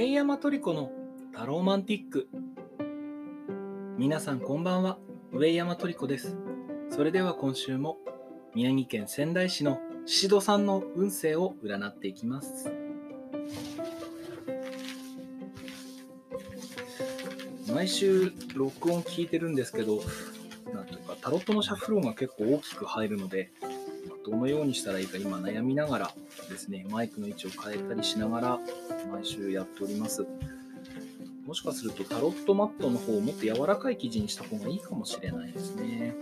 上山トリコのタローマンティック。皆さんこんばんは。上山トリコです。それでは今週も宮城県仙台市の宍戸さんの運勢を占っていきます。毎週録音聞いてるんですけどなんというかタロットのシャッフル音が結構大きく入るのでどのようにしたらいいか今悩みながらですね、マイクの位置を変えたりしながら毎週やっております。もしかするとタロットマットの方をもっと柔らかい生地にした方がいいかもしれないですね。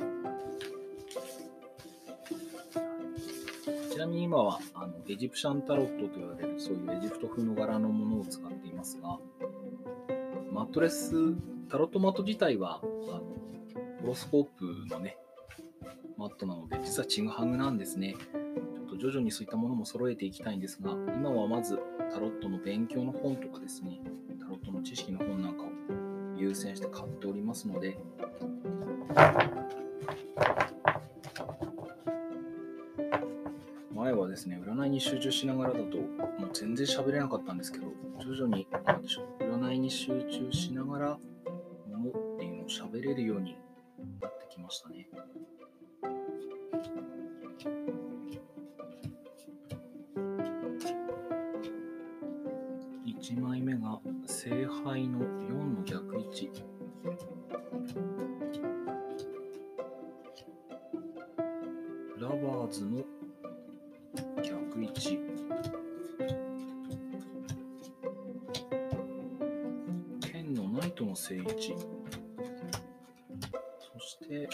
ちなみに今はあのエジプシャンタロットと言われるそういうエジプト風の柄のものを使っていますが、マットレス、タロットマット自体はあのホロスコープのね、マットなので、実はちぐはぐなんですね。ちょっと徐々にそういったものも揃えていきたいんですが、今はまずタロットの勉強の本とかですね、タロットの知識の本なんかを優先して買っておりますので、前はですね、占いに集中しながらだと、もう全然喋れなかったんですけど、徐々に、なんでしょう、占いに集中しながら、ものっていうのを喋れるようにきましたね。1枚目が聖杯の4の逆位置。ラバーズの逆位置。剣のナイトの正位置。て、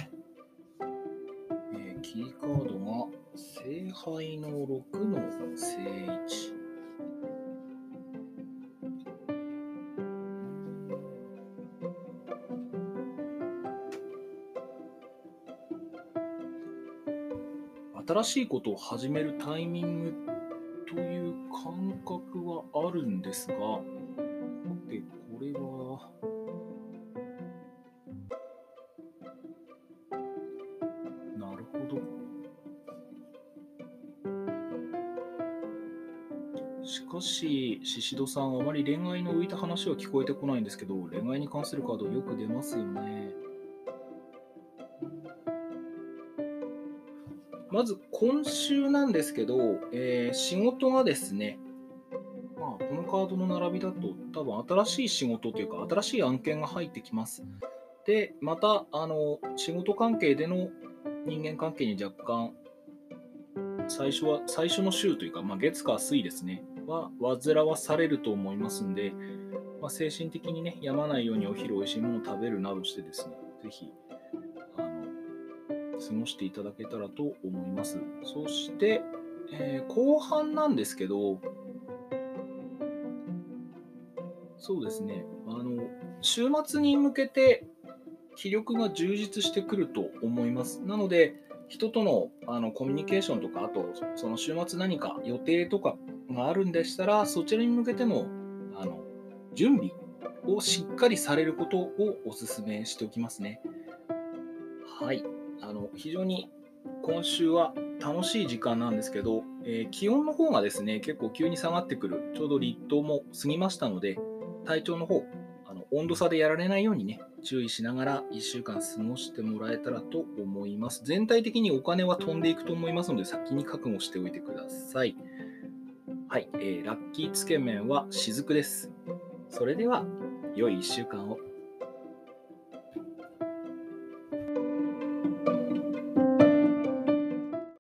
えーキーカードが聖杯の6の正位置新しいことを始めるタイミングという感覚はあるんですが、で、これは、しかし、宍戸さん、あまり恋愛の浮いた話は聞こえてこないんですけど、恋愛に関するカードよく出ますよね。まず今週なんですけど、えー仕事がですね、まあ、このカードの並びだと多分新しい仕事というか新しい案件が入ってきます。で、またあの仕事関係での人間関係に若干最初は最初の週というか、まあ、月火水ですねは煩わされると思いますんで、まあ、精神的にね病まないようにお昼おいしいものを食べるなどしてですねぜひあの過ごしていただけたらと思います。そして、えー後半なんですけど、そうですね、あの週末に向けて気力が充実してくると思います。なので、人とのあのコミュニケーションとか、あとその週末何か予定とかがあるんでしたら、そちらに向けてのあの準備をしっかりされることをお勧めしておきますね。はい。あの非常に今週は楽しい時間なんですけど、えー気温の方がですね結構急に下がってくるちょうど立冬も過ぎましたので体調の方あの温度差でやられないようにね注意しながら1週間過ごしてもらえたらと思います。全体的にお金は飛んでいくと思いますので先に覚悟しておいてください。はい、えーラッキーつけ麺は雫です。それでは良い1週間を。